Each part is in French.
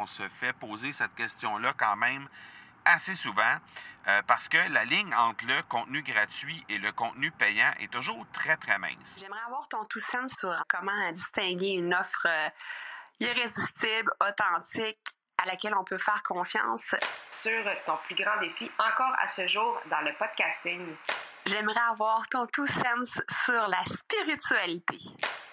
on se fait poser cette question-là quand même assez souvent euh, parce que la ligne entre le contenu gratuit et le contenu payant est toujours très, très mince. J'aimerais avoir ton tout sens sur comment distinguer une offre euh, irrésistible, authentique, à laquelle on peut faire confiance. Sur ton plus grand défi encore à ce jour dans le podcasting. J'aimerais avoir ton tout sens sur la spiritualité.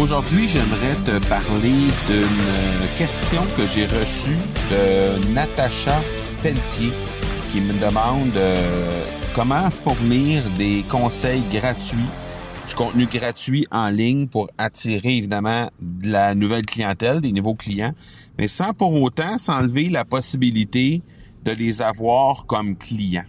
Aujourd'hui, j'aimerais te parler d'une question que j'ai reçue de Natacha Pelletier qui me demande euh, comment fournir des conseils gratuits, du contenu gratuit en ligne pour attirer évidemment de la nouvelle clientèle, des nouveaux clients, mais sans pour autant s'enlever la possibilité de les avoir comme clients.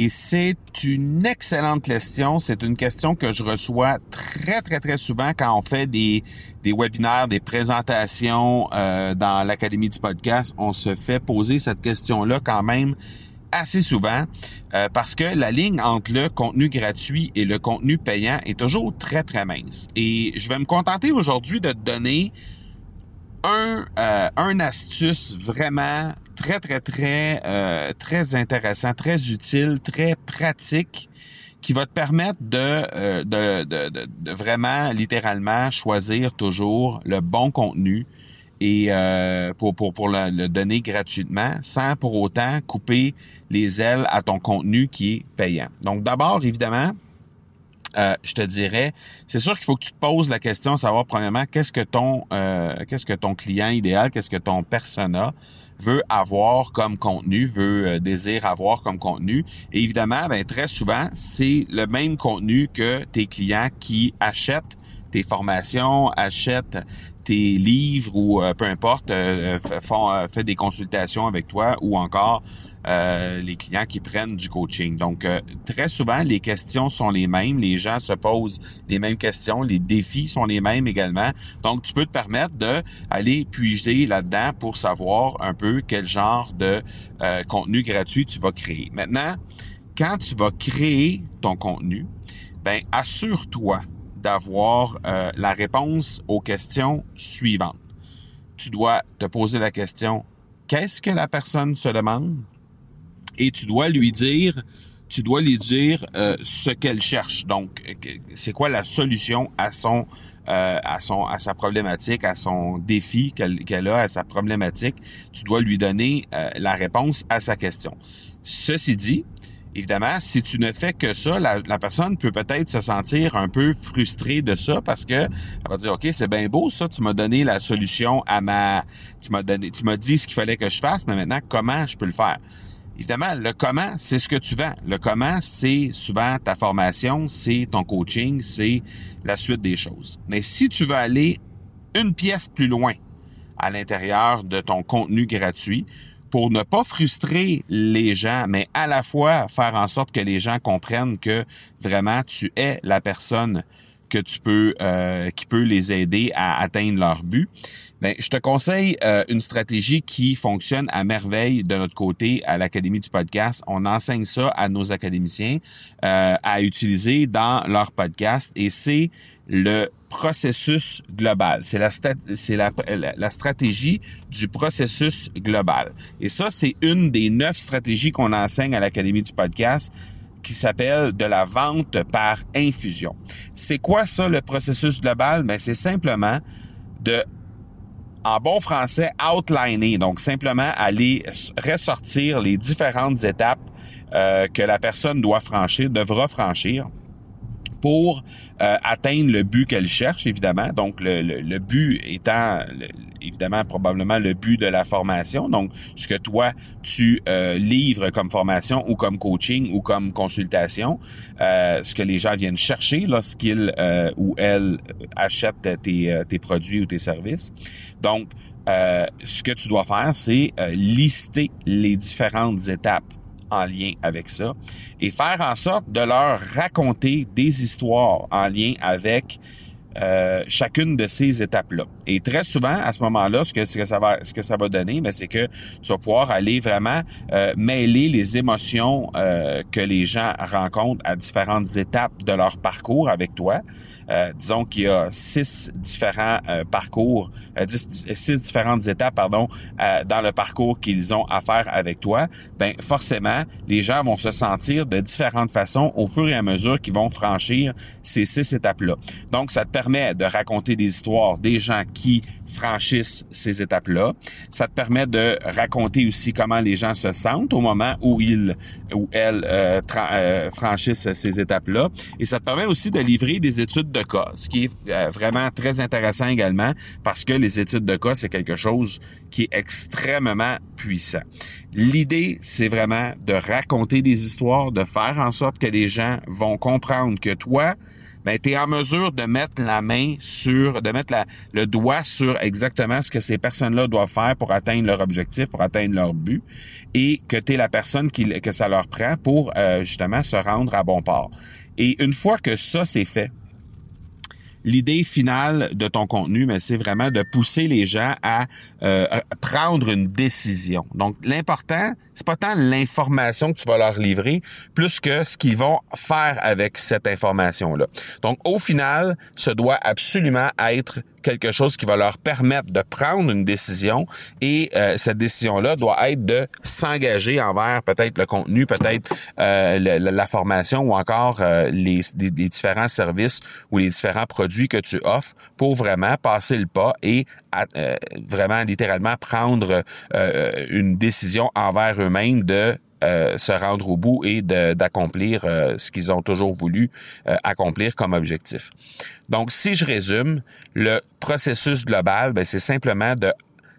Et c'est une excellente question. C'est une question que je reçois très, très, très souvent quand on fait des, des webinaires, des présentations euh, dans l'Académie du podcast. On se fait poser cette question-là quand même assez souvent euh, parce que la ligne entre le contenu gratuit et le contenu payant est toujours très, très mince. Et je vais me contenter aujourd'hui de te donner un, euh, un astuce vraiment très, très, très, euh, très intéressant, très utile, très pratique qui va te permettre de, euh, de, de, de, vraiment, littéralement, choisir toujours le bon contenu et euh, pour, pour, pour le, donner gratuitement sans pour autant couper les ailes à ton contenu qui est payant. Donc d'abord, évidemment, euh, je te dirais, c'est sûr qu'il faut que tu te poses la question, savoir premièrement qu'est-ce que ton euh, qu'est-ce que ton client idéal, qu'est-ce que ton persona veut avoir comme contenu, veut euh, avoir comme contenu. Et évidemment, ben, très souvent, c'est le même contenu que tes clients qui achètent tes formations, achètent tes livres ou peu importe, font fait des consultations avec toi ou encore euh, les clients qui prennent du coaching. Donc, euh, très souvent, les questions sont les mêmes, les gens se posent les mêmes questions, les défis sont les mêmes également. Donc, tu peux te permettre d'aller puiser là-dedans pour savoir un peu quel genre de euh, contenu gratuit tu vas créer. Maintenant, quand tu vas créer ton contenu, ben assure-toi d'avoir la réponse aux questions suivantes. Tu dois te poser la question qu'est-ce que la personne se demande? Et tu dois lui dire, tu dois lui dire euh, ce qu'elle cherche. Donc, c'est quoi la solution à son euh, à son à sa problématique, à son défi qu'elle a, à sa problématique? Tu dois lui donner euh, la réponse à sa question. Ceci dit, évidemment, si tu ne fais que ça, la, la personne peut peut-être se sentir un peu frustrée de ça parce que elle va dire OK, c'est bien beau ça, tu m'as donné la solution à ma tu m'as donné tu m'as dit ce qu'il fallait que je fasse, mais maintenant comment je peux le faire? Évidemment, le comment, c'est ce que tu vends. Le comment, c'est souvent ta formation, c'est ton coaching, c'est la suite des choses. Mais si tu veux aller une pièce plus loin à l'intérieur de ton contenu gratuit, pour ne pas frustrer les gens, mais à la fois faire en sorte que les gens comprennent que vraiment tu es la personne que tu peux, euh, qui peut les aider à atteindre leur but. Ben, je te conseille euh, une stratégie qui fonctionne à merveille de notre côté à l'Académie du podcast. On enseigne ça à nos académiciens euh, à utiliser dans leur podcast et c'est le processus global. C'est la, c'est la, la, stratégie du processus global. Et ça, c'est une des neuf stratégies qu'on enseigne à l'Académie du podcast qui s'appelle de la vente par infusion. C'est quoi ça, le processus global? Ben, c'est simplement de en bon français, outliner, donc simplement aller ressortir les différentes étapes euh, que la personne doit franchir, devra franchir pour euh, atteindre le but qu'elle cherche, évidemment. Donc, le, le, but étant, évidemment, probablement le but de la formation. Donc, ce que toi, tu euh, livres comme formation ou comme coaching ou comme consultation, euh, ce que les gens viennent chercher lorsqu'ils ou elles achètent tes, tes produits ou tes services. Donc, ce que tu dois faire, c'est lister les différentes étapes en lien avec ça et faire en sorte de leur raconter des histoires en lien avec euh, chacune de ces étapes-là. Et très souvent, à ce moment-là, ce que, ce que ça va, ce que ça va donner, ben, c'est que tu vas pouvoir aller vraiment euh, mêler les émotions euh, que les gens rencontrent à différentes étapes de leur parcours avec toi. Euh, disons qu'il y a six différents euh, parcours, euh, six différentes étapes, pardon, dans le parcours qu'ils ont à faire avec toi, ben forcément, les gens vont se sentir de différentes façons au fur et à mesure qu'ils vont franchir ces six étapes-là. Donc, ça te permet de raconter des histoires des gens qui franchissent ces étapes-là. Ça te permet de raconter aussi comment les gens se sentent au moment où ils ou elles euh, euh, franchissent ces étapes-là. Et ça te permet aussi de livrer des études de cas, ce qui est euh, vraiment très intéressant également parce que les études de cas, c'est quelque chose qui est extrêmement puissant. L'idée, c'est vraiment de raconter des histoires, de faire en sorte que les gens vont comprendre que toi, ben, tu es en mesure de mettre la main sur, de mettre le doigt sur exactement ce que ces personnes-là doivent faire pour atteindre leur objectif, pour atteindre leur but, et que tu es la personne qui, que ça leur prend pour euh, justement se rendre à bon port. Et une fois que ça c'est fait, l'idée finale de ton contenu, mais c'est vraiment de pousser les gens à, euh, à prendre une décision. Donc, l'important, c'est pas tant l'information que tu vas leur livrer, plus que ce qu'ils vont faire avec cette information-là. Donc, au final, ce doit absolument être quelque chose qui va leur permettre de prendre une décision et euh, cette décision-là doit être de s'engager envers peut-être le contenu, peut-être euh, la, formation ou encore euh, les, les, différents services ou les différents produits que tu offres pour vraiment passer le pas et vraiment littéralement prendre une décision envers eux-mêmes de euh, se rendre au bout et d'accomplir euh, ce qu'ils ont toujours voulu euh, accomplir comme objectif. Donc, si je résume, le processus global, ben, c'est simplement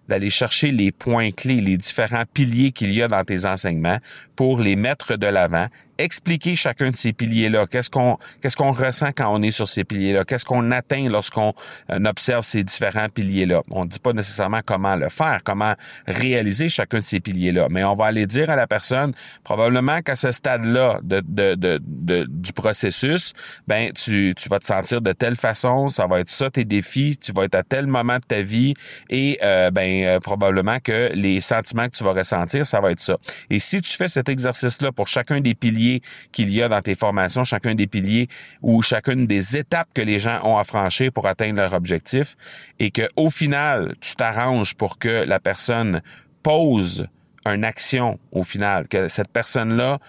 d'aller chercher les points clés, les différents piliers qu'il y a dans tes enseignements pour les mettre de l'avant expliquer chacun de ces piliers-là. Qu'est-ce qu'on qu'est-ce qu'on ressent quand on est sur ces piliers-là? Qu'est-ce qu'on atteint lorsqu'on euh, observe ces différents piliers-là? On ne dit pas nécessairement comment le faire, comment réaliser chacun de ces piliers-là, mais on va aller dire à la personne probablement qu'à ce stade-là de, de, de, du processus, ben tu, tu vas te sentir de telle façon, ça va être ça tes défis, tu vas être à tel moment de ta vie et euh, ben euh, probablement que les sentiments que tu vas ressentir, ça va être ça. Et si tu fais cet exercice-là pour chacun des piliers qu'il y a dans tes formations, chacun des piliers ou chacune des étapes que les gens ont à franchir pour atteindre leur objectif et que au final, tu t'arranges pour que la personne pose une action au final, que cette personne-là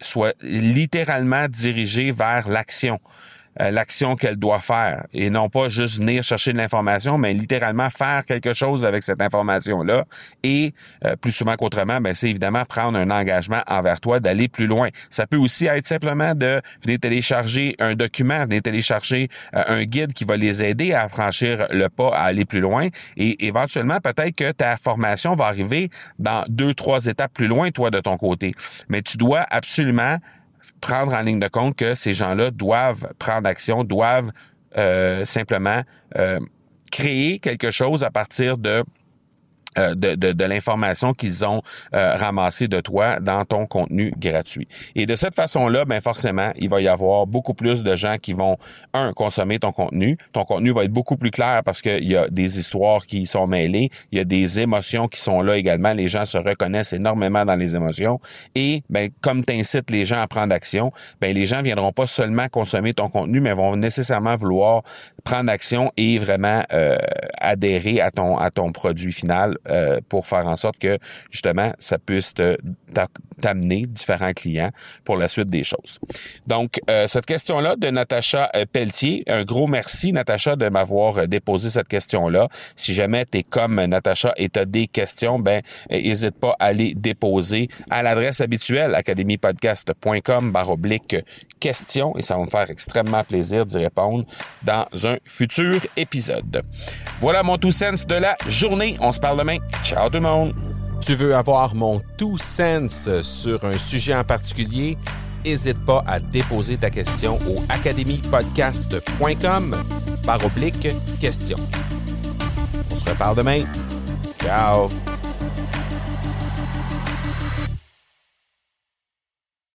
soit littéralement dirigée vers l'action. Euh, l'action qu'elle doit faire et non pas juste venir chercher de l'information, mais littéralement faire quelque chose avec cette information-là. Et euh, plus souvent qu'autrement, ben, c'est évidemment prendre un engagement envers toi d'aller plus loin. Ça peut aussi être simplement de venir télécharger un document, venir télécharger euh, un guide qui va les aider à franchir le pas, à aller plus loin. Et éventuellement, peut-être que ta formation va arriver dans deux, trois étapes plus loin, toi, de ton côté. Mais tu dois absolument prendre en ligne de compte que ces gens-là doivent prendre action, doivent euh, simplement euh, créer quelque chose à partir de euh, de, de, l'information qu'ils ont euh, ramassée de toi dans ton contenu gratuit. Et de cette façon-là, ben forcément, il va y avoir beaucoup plus de gens qui vont, un, consommer ton contenu. Ton contenu va être beaucoup plus clair parce qu'il y a des histoires qui sont mêlées, il y a des émotions qui sont là également. Les gens se reconnaissent énormément dans les émotions. Et ben, comme tu incites les gens à prendre action, ben, les gens viendront pas seulement consommer ton contenu, mais vont nécessairement vouloir prendre action et vraiment euh, adhérer à ton, à ton produit final euh, pour faire en sorte que justement ça puisse t'amener différents clients pour la suite des choses. Donc, euh, cette question-là de Natacha euh, Pelletier, un gros merci Natacha de m'avoir déposé cette question-là. Si jamais tu es comme Natacha et tu as des questions, ben n'hésite pas à les déposer à l'adresse habituelle academypodcast.com baroblique questions et ça va me faire extrêmement plaisir d'y répondre dans un futur épisode. Voilà mon tout sens de la journée. On se parle demain. Ciao tout le monde. Tu veux avoir mon tout sens sur un sujet en particulier? N'hésite pas à déposer ta question au academypodcast.com par oblique question. On se reparle demain. Ciao!